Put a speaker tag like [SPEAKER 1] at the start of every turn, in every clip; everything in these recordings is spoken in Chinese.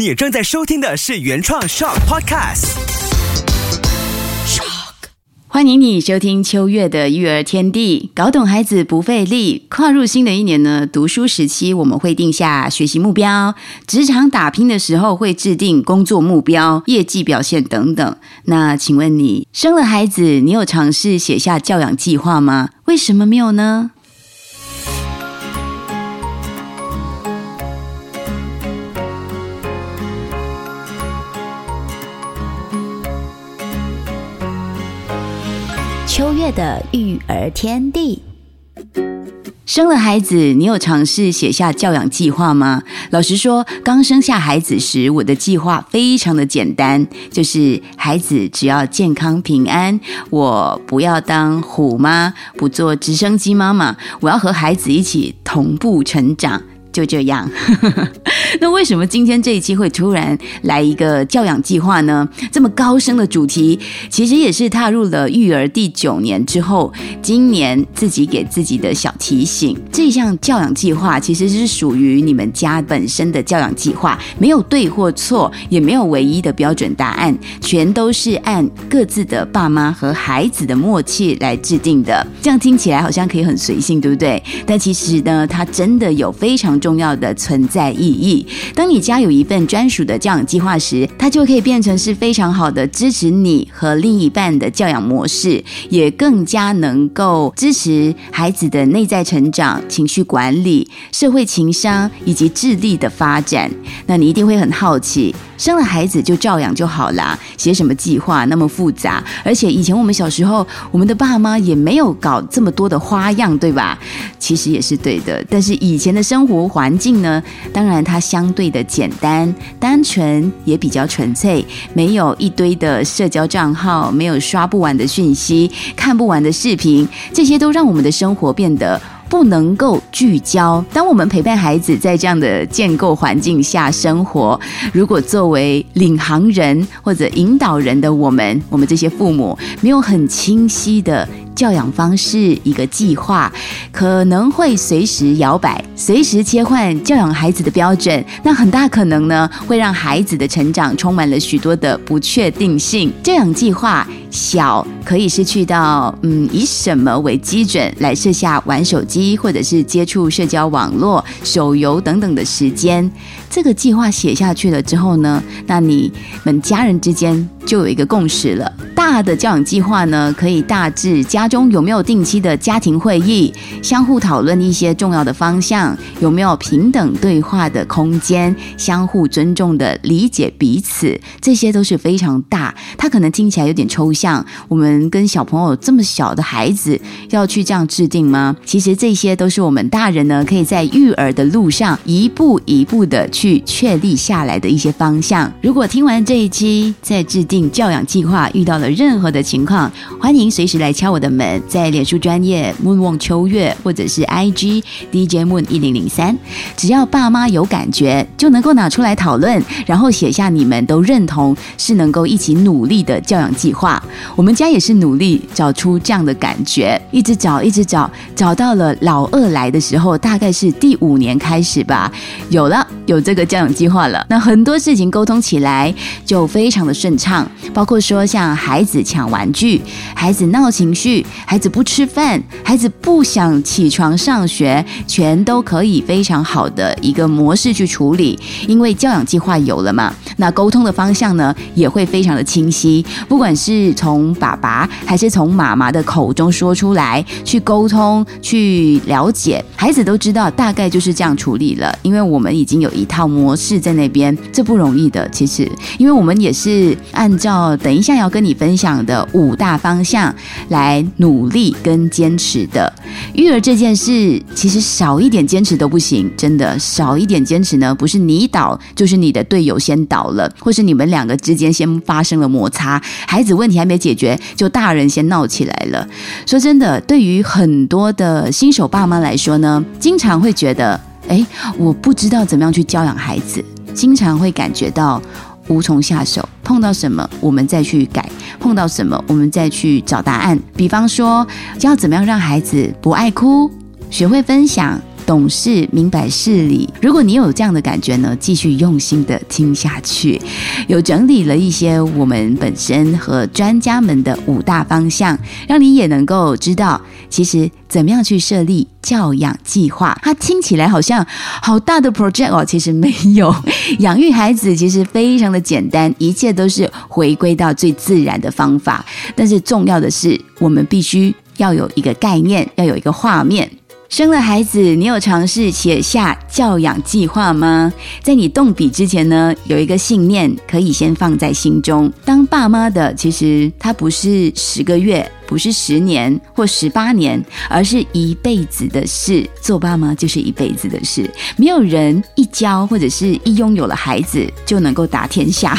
[SPEAKER 1] 你正在收听的是原创 Shock Podcast。Shock，。
[SPEAKER 2] 欢迎你收听秋月的育儿天地，搞懂孩子不费力。跨入新的一年呢，读书时期我们会定下学习目标，职场打拼的时候会制定工作目标、业绩表现等等。那请问你生了孩子，你有尝试写下教养计划吗？为什么没有呢？
[SPEAKER 3] 秋月的育儿天地，
[SPEAKER 2] 生了孩子，你有尝试写下教养计划吗？老实说，刚生下孩子时，我的计划非常的简单，就是孩子只要健康平安，我不要当虎妈，不做直升机妈妈，我要和孩子一起同步成长。就这样，那为什么今天这一期会突然来一个教养计划呢？这么高深的主题，其实也是踏入了育儿第九年之后，今年自己给自己的小提醒。这项教养计划其实是属于你们家本身的教养计划，没有对或错，也没有唯一的标准答案，全都是按各自的爸妈和孩子的默契来制定的。这样听起来好像可以很随性，对不对？但其实呢，它真的有非常。重要的存在意义。当你家有一份专属的教养计划时，它就可以变成是非常好的支持你和另一半的教养模式，也更加能够支持孩子的内在成长、情绪管理、社会情商以及智力的发展。那你一定会很好奇。生了孩子就照养就好啦，写什么计划那么复杂？而且以前我们小时候，我们的爸妈也没有搞这么多的花样，对吧？其实也是对的。但是以前的生活环境呢，当然它相对的简单、单纯，也比较纯粹，没有一堆的社交账号，没有刷不完的讯息，看不完的视频，这些都让我们的生活变得。不能够聚焦。当我们陪伴孩子在这样的建构环境下生活，如果作为领航人或者引导人的我们，我们这些父母没有很清晰的。教养方式一个计划可能会随时摇摆，随时切换教养孩子的标准，那很大可能呢会让孩子的成长充满了许多的不确定性。教养计划小可以是去到嗯以什么为基准来设下玩手机或者是接触社交网络、手游等等的时间。这个计划写下去了之后呢，那你们家人之间就有一个共识了。大的教养计划呢，可以大致家中有没有定期的家庭会议，相互讨论一些重要的方向，有没有平等对话的空间，相互尊重的理解彼此，这些都是非常大。它可能听起来有点抽象。像我们跟小朋友这么小的孩子要去这样制定吗？其实这些都是我们大人呢，可以在育儿的路上一步一步的去确立下来的一些方向。如果听完这一期，在制定教养计划遇到了。任何的情况，欢迎随时来敲我的门，在脸书专业 Moon 望秋月，或者是 IG DJ Moon 一零零三，只要爸妈有感觉，就能够拿出来讨论，然后写下你们都认同是能够一起努力的教养计划。我们家也是努力找出这样的感觉，一直找，一直找，找到了老二来的时候，大概是第五年开始吧，有了有这个教养计划了。那很多事情沟通起来就非常的顺畅，包括说像孩。子抢玩具，孩子闹情绪，孩子不吃饭，孩子不想起床上学，全都可以非常好的一个模式去处理。因为教养计划有了嘛，那沟通的方向呢也会非常的清晰。不管是从爸爸还是从妈妈的口中说出来，去沟通去了解，孩子都知道大概就是这样处理了。因为我们已经有一套模式在那边，这不容易的。其实，因为我们也是按照等一下要跟你。分享的五大方向来努力跟坚持的育儿这件事，其实少一点坚持都不行。真的少一点坚持呢，不是你倒，就是你的队友先倒了，或是你们两个之间先发生了摩擦，孩子问题还没解决，就大人先闹起来了。说真的，对于很多的新手爸妈来说呢，经常会觉得，哎，我不知道怎么样去教养孩子，经常会感觉到。无从下手，碰到什么我们再去改，碰到什么我们再去找答案。比方说，要怎么样让孩子不爱哭，学会分享。懂事、明白事理。如果你有这样的感觉呢，继续用心的听下去。有整理了一些我们本身和专家们的五大方向，让你也能够知道，其实怎么样去设立教养计划。它听起来好像好大的 project 哦，其实没有。养育孩子其实非常的简单，一切都是回归到最自然的方法。但是重要的是，我们必须要有一个概念，要有一个画面。生了孩子，你有尝试写下教养计划吗？在你动笔之前呢，有一个信念可以先放在心中。当爸妈的，其实他不是十个月。不是十年或十八年，而是一辈子的事。做爸妈就是一辈子的事，没有人一教或者是一拥有了孩子就能够打天下。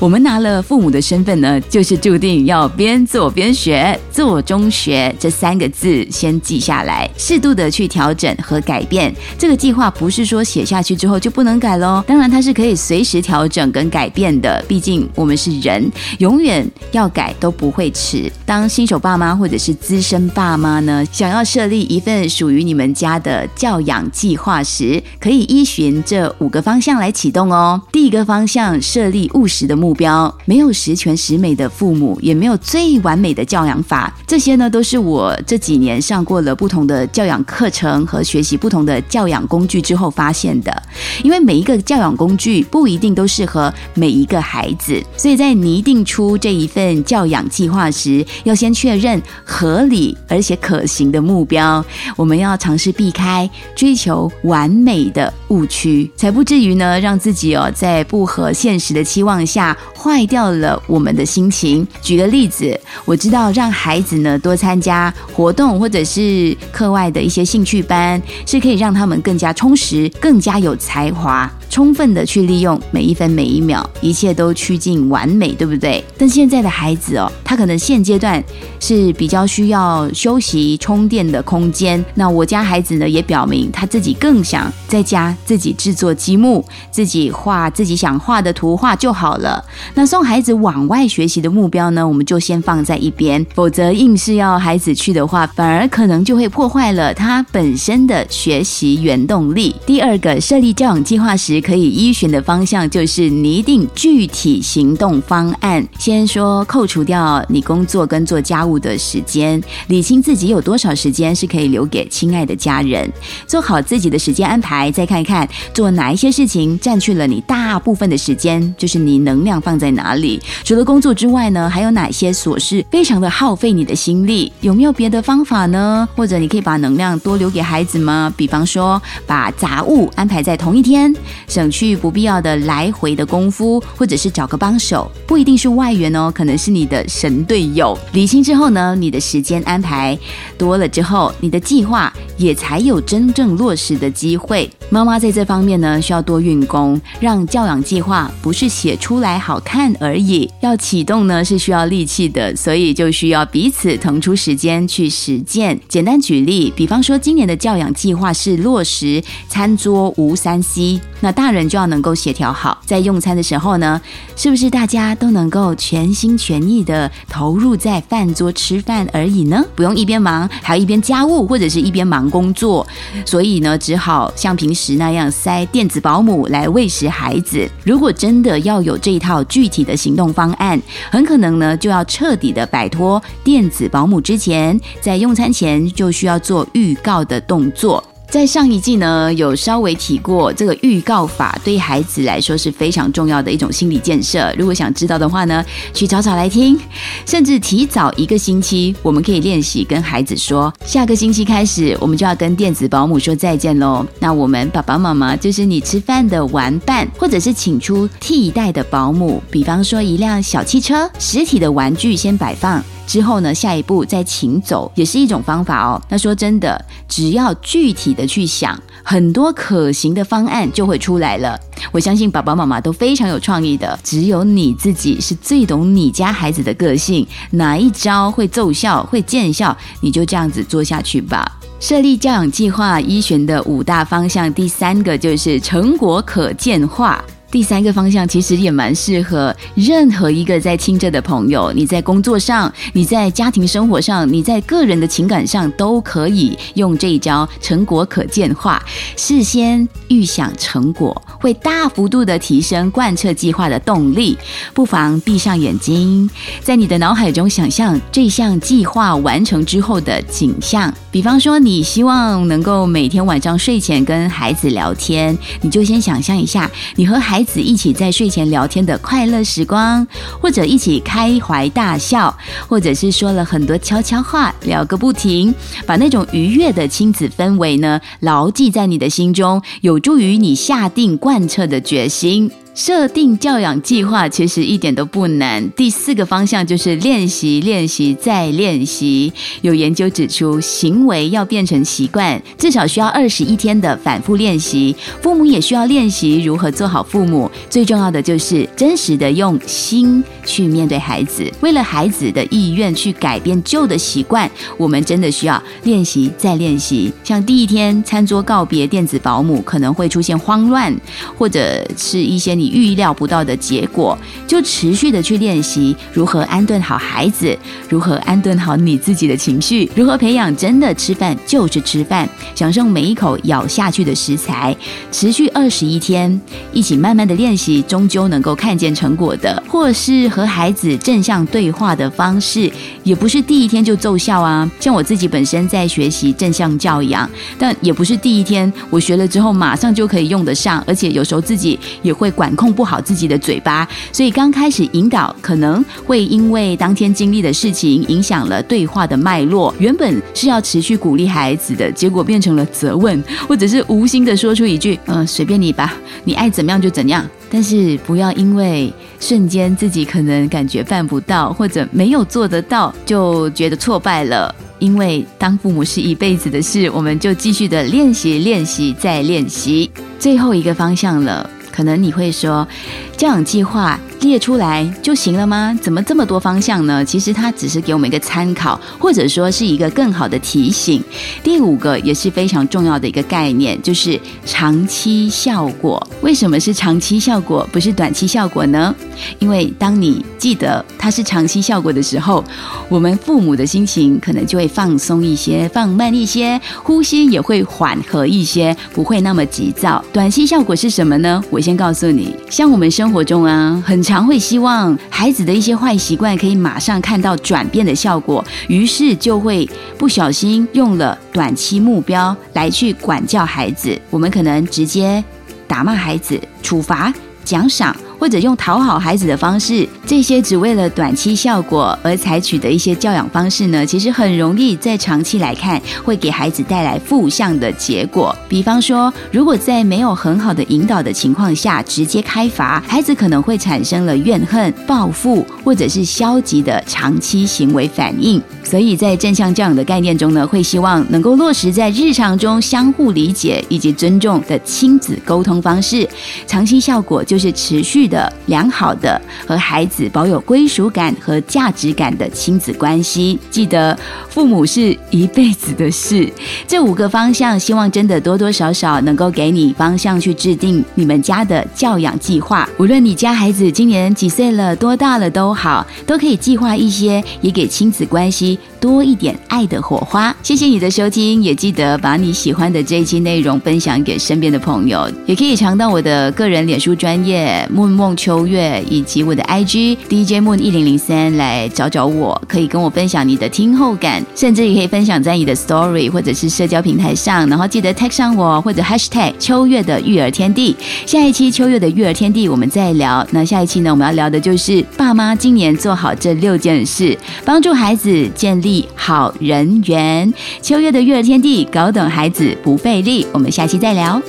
[SPEAKER 2] 我们拿了父母的身份呢，就是注定要边做边学，做中学这三个字先记下来，适度的去调整和改变。这个计划不是说写下去之后就不能改喽，当然它是可以随时调整跟改变的。毕竟我们是人，永远要改都不会迟。当新手爸。爸妈或者是资深爸妈呢，想要设立一份属于你们家的教养计划时，可以依循这五个方向来启动哦。第一个方向，设立务实的目标。没有十全十美的父母，也没有最完美的教养法。这些呢，都是我这几年上过了不同的教养课程和学习不同的教养工具之后发现的。因为每一个教养工具不一定都适合每一个孩子，所以在拟定出这一份教养计划时，要先确认。认合理而且可行的目标，我们要尝试避开追求完美的误区，才不至于呢让自己哦在不合现实的期望下坏掉了我们的心情。举个例子，我知道让孩子呢多参加活动或者是课外的一些兴趣班，是可以让他们更加充实、更加有才华。充分的去利用每一分每一秒，一切都趋近完美，对不对？但现在的孩子哦，他可能现阶段是比较需要休息充电的空间。那我家孩子呢，也表明他自己更想在家自己制作积木，自己画自己想画的图画就好了。那送孩子往外学习的目标呢，我们就先放在一边，否则硬是要孩子去的话，反而可能就会破坏了他本身的学习原动力。第二个，设立教养计划时。可以依循的方向就是拟定具体行动方案。先说扣除掉你工作跟做家务的时间，理清自己有多少时间是可以留给亲爱的家人，做好自己的时间安排。再看看做哪一些事情占据了你大部分的时间，就是你能量放在哪里。除了工作之外呢，还有哪些琐事非常的耗费你的心力？有没有别的方法呢？或者你可以把能量多留给孩子吗？比方说把杂物安排在同一天。省去不必要的来回的功夫，或者是找个帮手，不一定是外援哦，可能是你的神队友。理清之后呢，你的时间安排多了之后，你的计划也才有真正落实的机会。妈妈在这方面呢，需要多运功，让教养计划不是写出来好看而已，要启动呢是需要力气的，所以就需要彼此腾出时间去实践。简单举例，比方说今年的教养计划是落实餐桌无三 C，那大。大人就要能够协调好，在用餐的时候呢，是不是大家都能够全心全意的投入在饭桌吃饭而已呢？不用一边忙还要一边家务，或者是一边忙工作，所以呢，只好像平时那样塞电子保姆来喂食孩子。如果真的要有这一套具体的行动方案，很可能呢，就要彻底的摆脱电子保姆之前，在用餐前就需要做预告的动作。在上一季呢，有稍微提过这个预告法，对孩子来说是非常重要的一种心理建设。如果想知道的话呢，去找找来听，甚至提早一个星期，我们可以练习跟孩子说，下个星期开始，我们就要跟电子保姆说再见喽。那我们爸爸妈妈就是你吃饭的玩伴，或者是请出替代的保姆，比方说一辆小汽车，实体的玩具先摆放。之后呢，下一步再请走也是一种方法哦。那说真的，只要具体的去想，很多可行的方案就会出来了。我相信爸爸妈妈都非常有创意的，只有你自己是最懂你家孩子的个性，哪一招会奏效、会见效，你就这样子做下去吧。设立教养计划依循的五大方向，第三个就是成果可见化。第三个方向其实也蛮适合任何一个在听着的朋友，你在工作上、你在家庭生活上、你在个人的情感上都可以用这一招，成果可见化。事先预想成果，会大幅度的提升贯彻计划的动力。不妨闭上眼睛，在你的脑海中想象这项计划完成之后的景象。比方说，你希望能够每天晚上睡前跟孩子聊天，你就先想象一下，你和孩子一起在睡前聊天的快乐时光，或者一起开怀大笑，或者是说了很多悄悄话，聊个不停，把那种愉悦的亲子氛围呢牢记在你的心中，有助于你下定贯彻的决心。设定教养计划其实一点都不难。第四个方向就是练习、练习再练习。有研究指出，行为要变成习惯，至少需要二十一天的反复练习。父母也需要练习如何做好父母。最重要的就是真实的用心去面对孩子。为了孩子的意愿去改变旧的习惯，我们真的需要练习再练习。像第一天餐桌告别电子保姆，可能会出现慌乱，或者是一些。你预料不到的结果，就持续的去练习如何安顿好孩子，如何安顿好你自己的情绪，如何培养真的吃饭就是吃饭，享受每一口咬下去的食材。持续二十一天，一起慢慢的练习，终究能够看见成果的。或是和孩子正向对话的方式，也不是第一天就奏效啊。像我自己本身在学习正向教养，但也不是第一天我学了之后马上就可以用得上，而且有时候自己也会管。控不好自己的嘴巴，所以刚开始引导可能会因为当天经历的事情影响了对话的脉络。原本是要持续鼓励孩子的，结果变成了责问，或者是无心的说出一句“嗯，随便你吧，你爱怎么样就怎样”。但是不要因为瞬间自己可能感觉办不到，或者没有做得到，就觉得挫败了。因为当父母是一辈子的事，我们就继续的练习、练习再练习。最后一个方向了。可能你会说，教养计划。列出来就行了吗？怎么这么多方向呢？其实它只是给我们一个参考，或者说是一个更好的提醒。第五个也是非常重要的一个概念，就是长期效果。为什么是长期效果，不是短期效果呢？因为当你记得它是长期效果的时候，我们父母的心情可能就会放松一些，放慢一些，呼吸也会缓和一些，不会那么急躁。短期效果是什么呢？我先告诉你，像我们生生活中啊，很常会希望孩子的一些坏习惯可以马上看到转变的效果，于是就会不小心用了短期目标来去管教孩子。我们可能直接打骂孩子、处罚、奖赏。或者用讨好孩子的方式，这些只为了短期效果而采取的一些教养方式呢，其实很容易在长期来看会给孩子带来负向的结果。比方说，如果在没有很好的引导的情况下直接开罚，孩子可能会产生了怨恨、报复或者是消极的长期行为反应。所以在正向教养的概念中呢，会希望能够落实在日常中相互理解以及尊重的亲子沟通方式。长期效果就是持续。的良好的和孩子保有归属感和价值感的亲子关系，记得父母是一辈子的事。这五个方向，希望真的多多少少能够给你方向去制定你们家的教养计划。无论你家孩子今年几岁了、多大了都好，都可以计划一些，也给亲子关系多一点爱的火花。谢谢你的收听，也记得把你喜欢的这一期内容分享给身边的朋友，也可以尝到我的个人脸书专业梦。梦秋月以及我的 IG DJ Moon 一零零三来找找我，可以跟我分享你的听后感，甚至也可以分享在你的 Story 或者是社交平台上，然后记得 tag 上我或者 Hashtag 秋月的育儿天地。下一期秋月的育儿天地我们再聊。那下一期呢，我们要聊的就是爸妈今年做好这六件事，帮助孩子建立好人缘。秋月的育儿天地，搞懂孩子不费力。我们下期再聊。